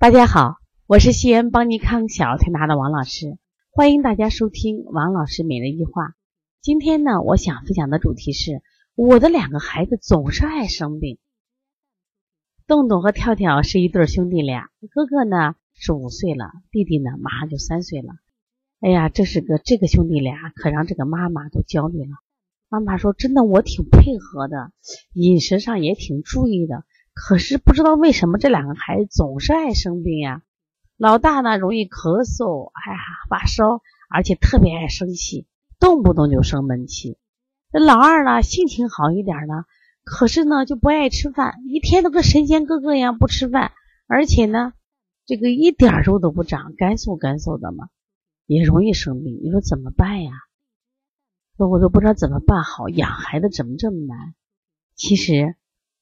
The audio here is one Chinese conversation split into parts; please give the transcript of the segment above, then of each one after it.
大家好，我是西安邦尼康小儿推拿的王老师，欢迎大家收听王老师每日一话。今天呢，我想分享的主题是我的两个孩子总是爱生病。洞洞和跳跳是一对兄弟俩，哥哥呢是五岁了，弟弟呢马上就三岁了。哎呀，这是个这个兄弟俩可让这个妈妈都焦虑了。妈妈说：“真的，我挺配合的，饮食上也挺注意的。”可是不知道为什么这两个孩子总是爱生病呀？老大呢容易咳嗽，哎呀发烧，而且特别爱生气，动不动就生闷气。这老二呢性情好一点呢，可是呢就不爱吃饭，一天都跟神仙哥哥一样不吃饭，而且呢这个一点肉都不长，干瘦干瘦的嘛，也容易生病。你说怎么办呀？我都不知道怎么办好，养孩子怎么这么难？其实。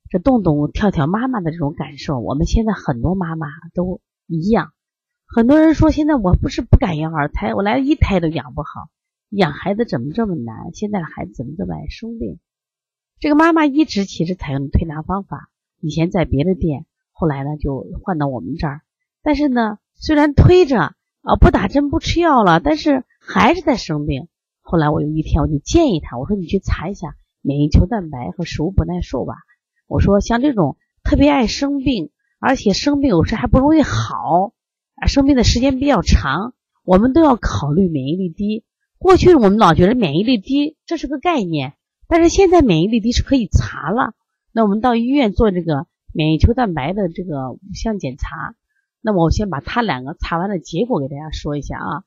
这动动跳跳妈妈的这种感受，我们现在很多妈妈都一样。很多人说，现在我不是不敢要二胎，我来一胎都养不好，养孩子怎么这么难？现在的孩子怎么这么爱生病？这个妈妈一直其实采用的推拿方法，以前在别的店，后来呢就换到我们这儿。但是呢，虽然推着啊不打针不吃药了，但是还是在生病。后来我有一天我就建议他，我说你去查一下免疫球蛋白和食物不耐受吧。我说像这种特别爱生病，而且生病有时还不容易好，啊，生病的时间比较长，我们都要考虑免疫力低。过去我们老觉得免疫力低这是个概念，但是现在免疫力低是可以查了。那我们到医院做这个免疫球蛋白的这个五项检查，那么我先把他两个查完的结果给大家说一下啊。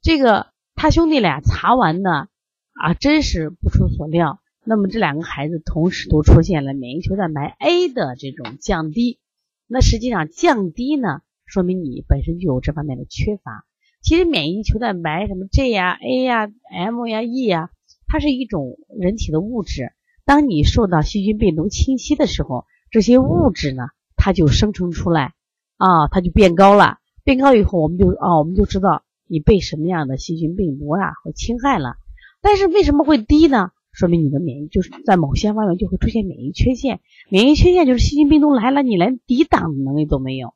这个他兄弟俩查完的啊，真是不出所料。那么这两个孩子同时都出现了免疫球蛋白 A 的这种降低，那实际上降低呢，说明你本身就有这方面的缺乏。其实免疫球蛋白什么 G 呀、A 呀、M 呀、E 呀，它是一种人体的物质。当你受到细菌、病毒侵袭的时候，这些物质呢，它就生成出来啊，它就变高了。变高以后，我们就啊，我们就知道你被什么样的细菌、病毒啊和侵害了。但是为什么会低呢？说明你的免疫就是在某些方面就会出现免疫缺陷，免疫缺陷就是细菌病毒来了，你连抵挡的能力都没有。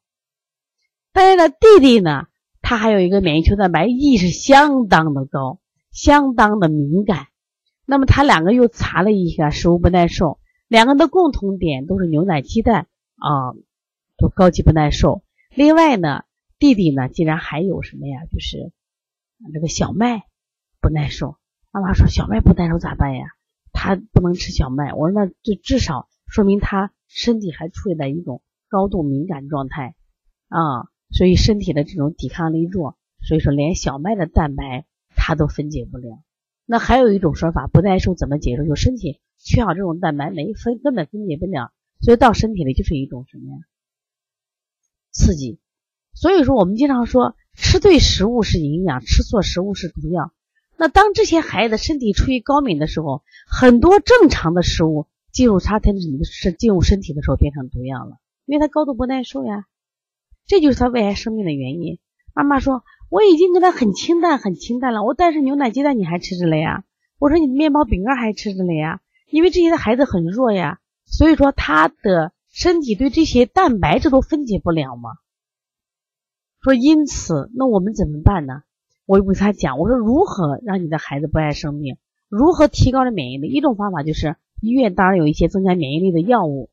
但是呢，弟弟呢，他还有一个免疫球蛋白 E 是相当的高，相当的敏感。那么他两个又查了一下食物不耐受，两个的共同点都是牛奶、鸡蛋啊，都高级不耐受。另外呢，弟弟呢竟然还有什么呀？就是这个小麦不耐受。妈妈说：“小麦不耐受咋办呀？他不能吃小麦。”我说：“那就至少说明他身体还处在一种高度敏感状态啊，所以身体的这种抵抗力弱，所以说连小麦的蛋白他都分解不了。那还有一种说法，不耐受怎么解释？就身体缺少这种蛋白，没分根本分解不了，所以到身体里就是一种什么呀？刺激。所以说我们经常说，吃对食物是营养，吃错食物是毒药。”那当这些孩子身体处于高敏的时候，很多正常的食物进入他身体是进入身体的时候变成毒药了，因为他高度不耐受呀，这就是他胃癌生病的原因。妈妈说我已经给他很清淡很清淡了，我但是牛奶鸡蛋你还吃着了呀？我说你面包饼干还吃着了呀？因为这些的孩子很弱呀，所以说他的身体对这些蛋白质都分解不了嘛。说因此那我们怎么办呢？我就给他讲，我说如何让你的孩子不爱生病，如何提高了免疫力？一种方法就是医院当然有一些增加免疫力的药物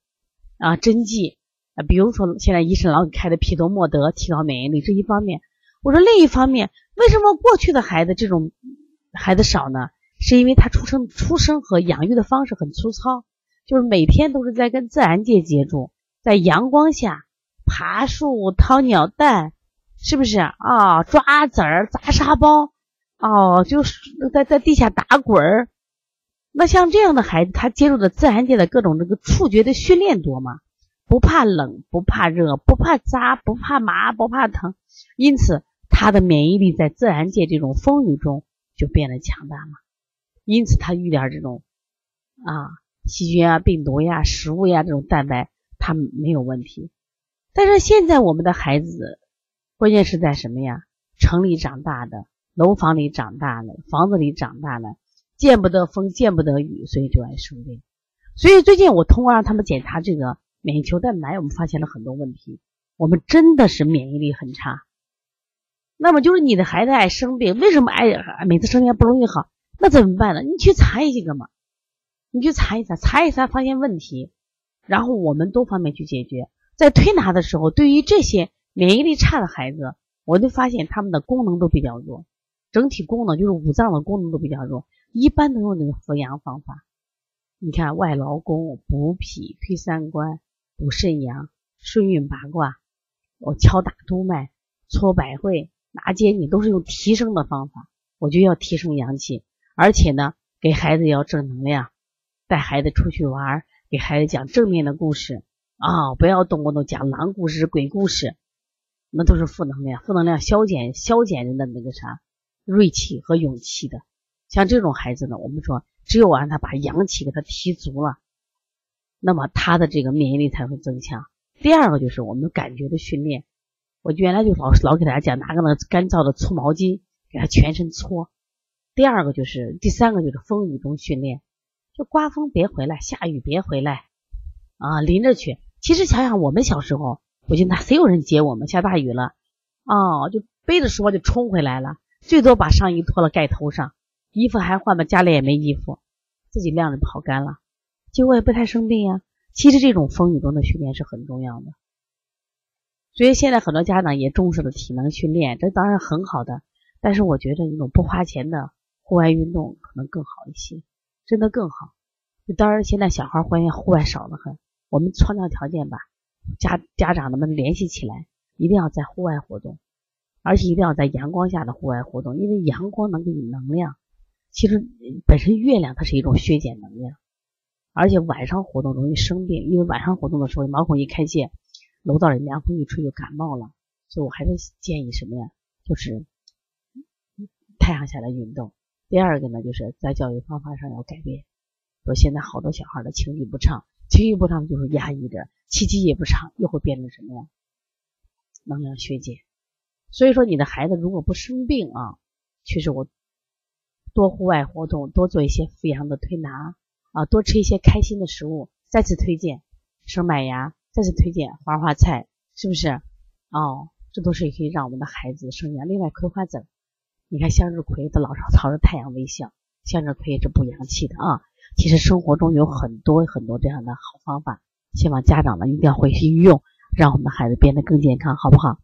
啊，针剂啊，比如说现在医生老给开的匹多莫德，提高免疫力，这一方面。我说另一方面，为什么过去的孩子这种孩子少呢？是因为他出生出生和养育的方式很粗糙，就是每天都是在跟自然界接触，在阳光下爬树、掏鸟蛋。是不是啊？抓子儿、砸沙包，哦，就是在在地下打滚儿。那像这样的孩子，他接触的自然界的各种这个触觉的训练多吗？不怕冷，不怕热，不怕扎，不怕麻，不怕疼，因此他的免疫力在自然界这种风雨中就变得强大了。因此他遇点这种啊细菌啊、病毒呀、食物呀这种蛋白，他没有问题。但是现在我们的孩子。关键是在什么呀？城里长大的，楼房里长大的，房子里长大的，见不得风，见不得雨，所以就爱生病。所以最近我通过让他们检查这个免疫球蛋白，我们发现了很多问题。我们真的是免疫力很差。那么就是你的孩子爱生病，为什么爱每次生病不容易好？那怎么办呢？你去查一个嘛，你去查一查，查一查发现问题，然后我们多方面去解决。在推拿的时候，对于这些免疫力差的孩子，我就发现他们的功能都比较弱，整体功能就是五脏的功能都比较弱，一般都用那个扶阳方法。你看外劳宫、补脾、推三关、补肾阳、顺运八卦，我敲打督脉、搓百会。拿肩你都是用提升的方法，我就要提升阳气，而且呢，给孩子要正能量，带孩子出去玩，给孩子讲正面的故事啊，不要动不动讲狼故事、鬼故事，那都是负能量，负能量消减消减人的那个啥锐气和勇气的。像这种孩子呢，我们说只有让他把阳气给他提足了，那么他的这个免疫力才会增强。第二个就是我们感觉的训练。我原来就老老给大家讲，拿个那干燥的粗毛巾给他全身搓。第二个就是，第三个就是风雨中训练，就刮风别回来，下雨别回来啊，淋着去。其实想想我们小时候，我就那谁有人接我们？下大雨了，哦，就背着书包就冲回来了，最多把上衣脱了盖头上，衣服还换吧，家里也没衣服，自己晾着跑干了，结果也不太生病呀。其实这种风雨中的训练是很重要的。所以现在很多家长也重视了体能训练，这当然很好的。但是我觉得那种不花钱的户外运动可能更好一些，真的更好。当然现在小孩欢迎户外少得很，我们创造条件吧，家家长们联系起来，一定要在户外活动，而且一定要在阳光下的户外活动，因为阳光能给你能量。其实本身月亮它是一种削减能量，而且晚上活动容易生病，因为晚上活动的时候毛孔一开泄。楼道里凉风一吹就感冒了，所以我还是建议什么呀？就是太阳下的运动。第二个呢，就是在教育方法上要改变。说现在好多小孩的情绪不畅，情绪不畅就是压抑着，气机也不畅，又会变成什么呀？能量削减。所以说你的孩子如果不生病啊，其实我多户外活动，多做一些扶阳的推拿啊，多吃一些开心的食物。再次推荐生麦芽。再次推荐花花菜，是不是？哦，这都是可以让我们的孩子生阳。另外，葵花籽，你看向日葵的老朝朝着太阳微笑，向日葵是补阳气的啊。其实生活中有很多很多这样的好方法，希望家长呢一定要回去用，让我们的孩子变得更健康，好不好？